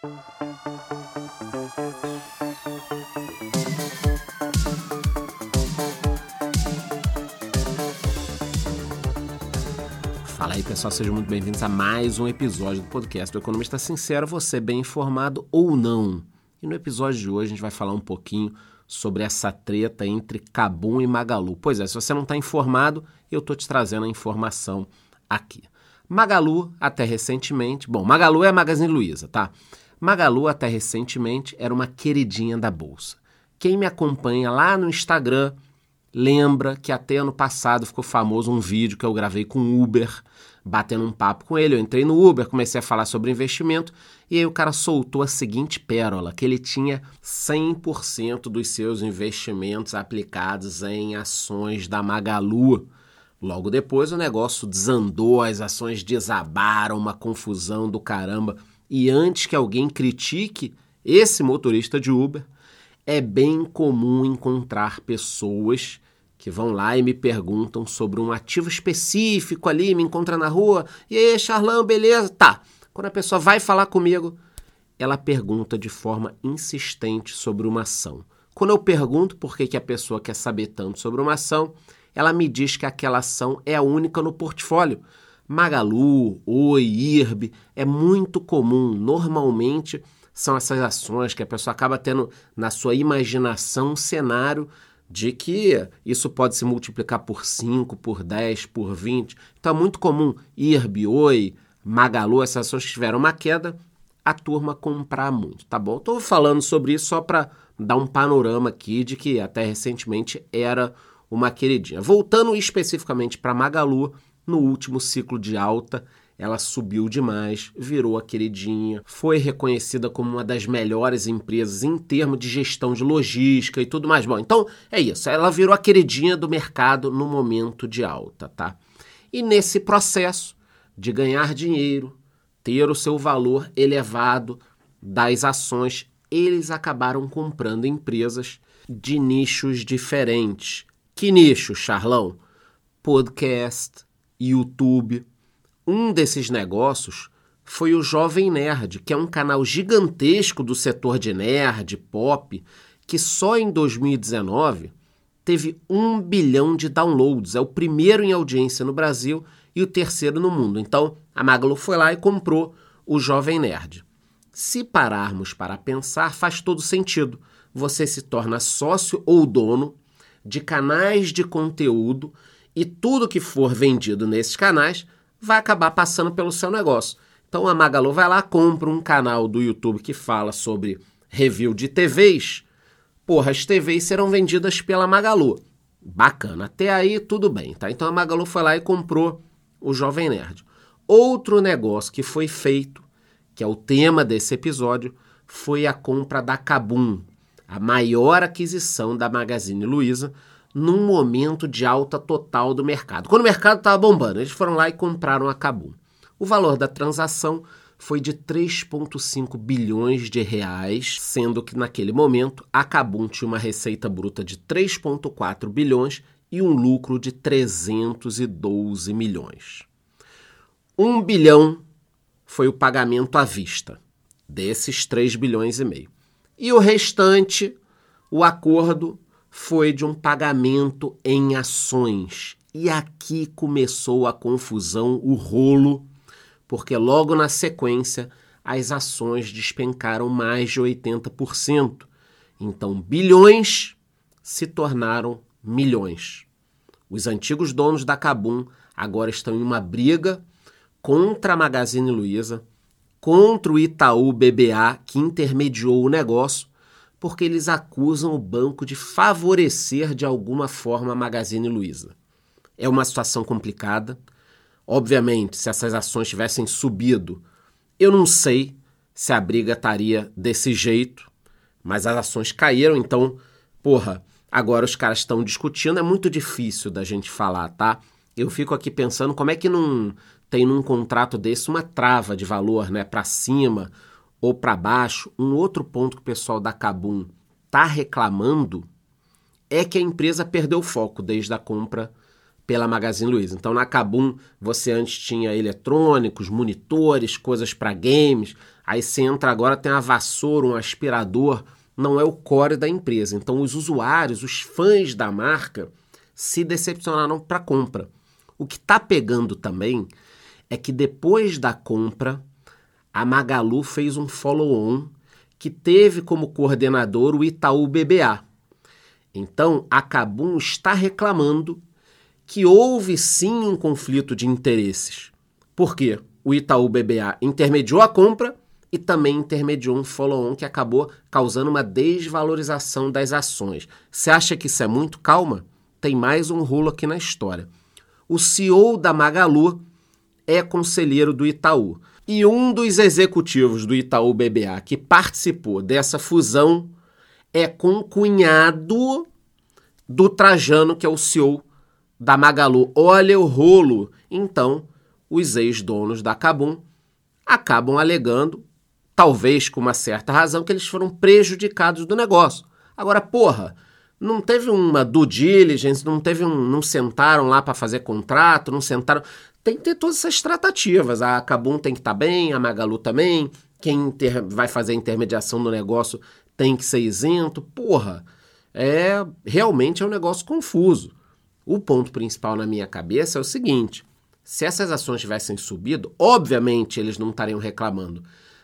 Fala aí pessoal, sejam muito bem-vindos a mais um episódio do podcast do Economista Sincero, você bem informado ou não. E no episódio de hoje a gente vai falar um pouquinho sobre essa treta entre Cabum e Magalu. Pois é, se você não está informado, eu estou te trazendo a informação aqui. Magalu, até recentemente, bom, Magalu é a Magazine Luiza, tá? Magalu, até recentemente, era uma queridinha da bolsa. Quem me acompanha lá no Instagram lembra que até ano passado ficou famoso um vídeo que eu gravei com Uber batendo um papo com ele. Eu entrei no Uber, comecei a falar sobre investimento e aí o cara soltou a seguinte pérola: que ele tinha 100% dos seus investimentos aplicados em ações da Magalu. Logo depois o negócio desandou, as ações desabaram, uma confusão do caramba. E antes que alguém critique esse motorista de Uber, é bem comum encontrar pessoas que vão lá e me perguntam sobre um ativo específico ali, me encontra na rua, e aí, Charlão, beleza? Tá. Quando a pessoa vai falar comigo, ela pergunta de forma insistente sobre uma ação. Quando eu pergunto por que, que a pessoa quer saber tanto sobre uma ação, ela me diz que aquela ação é a única no portfólio. Magalu, Oi, IRB, é muito comum. Normalmente são essas ações que a pessoa acaba tendo na sua imaginação um cenário de que isso pode se multiplicar por 5, por 10, por 20. Então é muito comum IRB, Oi, Magalu, essas ações que tiveram uma queda, a turma comprar muito, tá bom? Estou falando sobre isso só para dar um panorama aqui de que até recentemente era uma queridinha. Voltando especificamente para Magalu, no último ciclo de alta, ela subiu demais, virou a queridinha, foi reconhecida como uma das melhores empresas em termos de gestão de logística e tudo mais. Bom, então é isso, ela virou a queridinha do mercado no momento de alta, tá? E nesse processo de ganhar dinheiro, ter o seu valor elevado das ações, eles acabaram comprando empresas de nichos diferentes. Que nicho, Charlão? Podcast, YouTube, um desses negócios foi o Jovem Nerd, que é um canal gigantesco do setor de nerd, pop, que só em 2019 teve um bilhão de downloads. É o primeiro em audiência no Brasil e o terceiro no mundo. Então, a Magalu foi lá e comprou o Jovem Nerd. Se pararmos para pensar, faz todo sentido. Você se torna sócio ou dono de canais de conteúdo e tudo que for vendido nesses canais vai acabar passando pelo seu negócio. Então a Magalu vai lá, compra um canal do YouTube que fala sobre review de TVs. Porra, as TVs serão vendidas pela Magalu. Bacana, até aí tudo bem, tá? Então a Magalu foi lá e comprou o Jovem Nerd. Outro negócio que foi feito, que é o tema desse episódio, foi a compra da Kabum, a maior aquisição da Magazine Luiza, num momento de alta total do mercado. Quando o mercado estava bombando, eles foram lá e compraram a Cabum. O valor da transação foi de 3,5 bilhões de reais, sendo que naquele momento a Cabum tinha uma receita bruta de 3,4 bilhões e um lucro de 312 milhões. Um bilhão foi o pagamento à vista desses 3 bilhões e meio. E o restante, o acordo foi de um pagamento em ações. E aqui começou a confusão, o rolo, porque logo na sequência as ações despencaram mais de 80%. Então, bilhões se tornaram milhões. Os antigos donos da Cabum agora estão em uma briga contra a Magazine Luiza, contra o Itaú BBA, que intermediou o negócio, porque eles acusam o banco de favorecer de alguma forma a Magazine Luiza. É uma situação complicada. Obviamente, se essas ações tivessem subido, eu não sei se a briga estaria desse jeito, mas as ações caíram, então, porra, agora os caras estão discutindo, é muito difícil da gente falar, tá? Eu fico aqui pensando como é que não tem num contrato desse uma trava de valor, né, para cima ou para baixo, um outro ponto que o pessoal da Cabum está reclamando é que a empresa perdeu foco desde a compra pela Magazine Luiza. Então na Kabum você antes tinha eletrônicos, monitores, coisas para games. Aí você entra agora tem uma vassoura, um aspirador, não é o core da empresa. Então os usuários, os fãs da marca se decepcionaram para compra. O que está pegando também é que depois da compra a Magalu fez um follow-on que teve como coordenador o Itaú BBA. Então, a Cabum está reclamando que houve sim um conflito de interesses. Por quê? O Itaú BBA intermediou a compra e também intermediou um follow-on que acabou causando uma desvalorização das ações. Você acha que isso é muito? Calma, tem mais um rolo aqui na história. O CEO da Magalu é conselheiro do Itaú. E um dos executivos do Itaú BBA que participou dessa fusão é concunhado do Trajano, que é o CEO da Magalu. Olha o rolo. Então, os ex-donos da Cabum acabam alegando, talvez com uma certa razão, que eles foram prejudicados do negócio. Agora, porra, não teve uma due diligence, não teve um, não sentaram lá para fazer contrato, não sentaram tem que ter todas essas tratativas. A Cabum tem que estar tá bem, a Magalu também. Quem inter... vai fazer a intermediação do negócio tem que ser isento. Porra, é realmente é um negócio confuso. O ponto principal na minha cabeça é o seguinte: se essas ações tivessem subido, obviamente eles não estariam reclamando,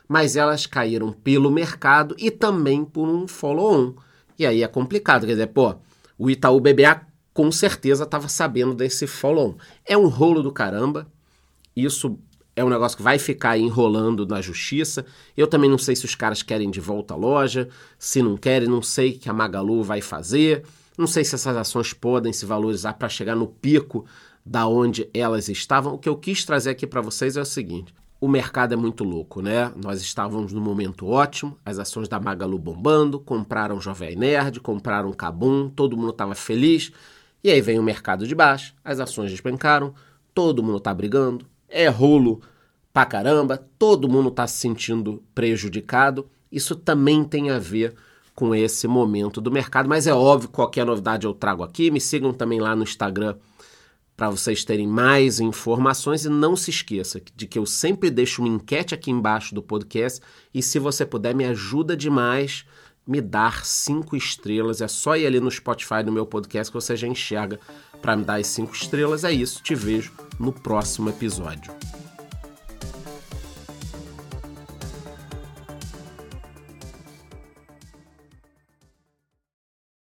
mas elas caíram pelo mercado e também por um follow-on. E aí é complicado, quer dizer, pô, o Itaú BBA com certeza estava sabendo desse follow-on. É um rolo do caramba. Isso é um negócio que vai ficar enrolando na justiça. Eu também não sei se os caras querem de volta a loja, se não querem, não sei o que a Magalu vai fazer. Não sei se essas ações podem se valorizar para chegar no pico da onde elas estavam. O que eu quis trazer aqui para vocês é o seguinte: o mercado é muito louco, né? Nós estávamos num momento ótimo, as ações da Magalu bombando, compraram Jovem Nerd, compraram Cabum, todo mundo estava feliz. E aí vem o mercado de baixo, as ações despencaram, todo mundo tá brigando, é rolo pra caramba, todo mundo tá se sentindo prejudicado. Isso também tem a ver com esse momento do mercado, mas é óbvio, qualquer novidade eu trago aqui. Me sigam também lá no Instagram para vocês terem mais informações e não se esqueça de que eu sempre deixo uma enquete aqui embaixo do podcast e se você puder me ajuda demais me dar cinco estrelas. É só ir ali no Spotify no meu podcast que você já enxerga para me dar as cinco estrelas. É isso. Te vejo no próximo episódio.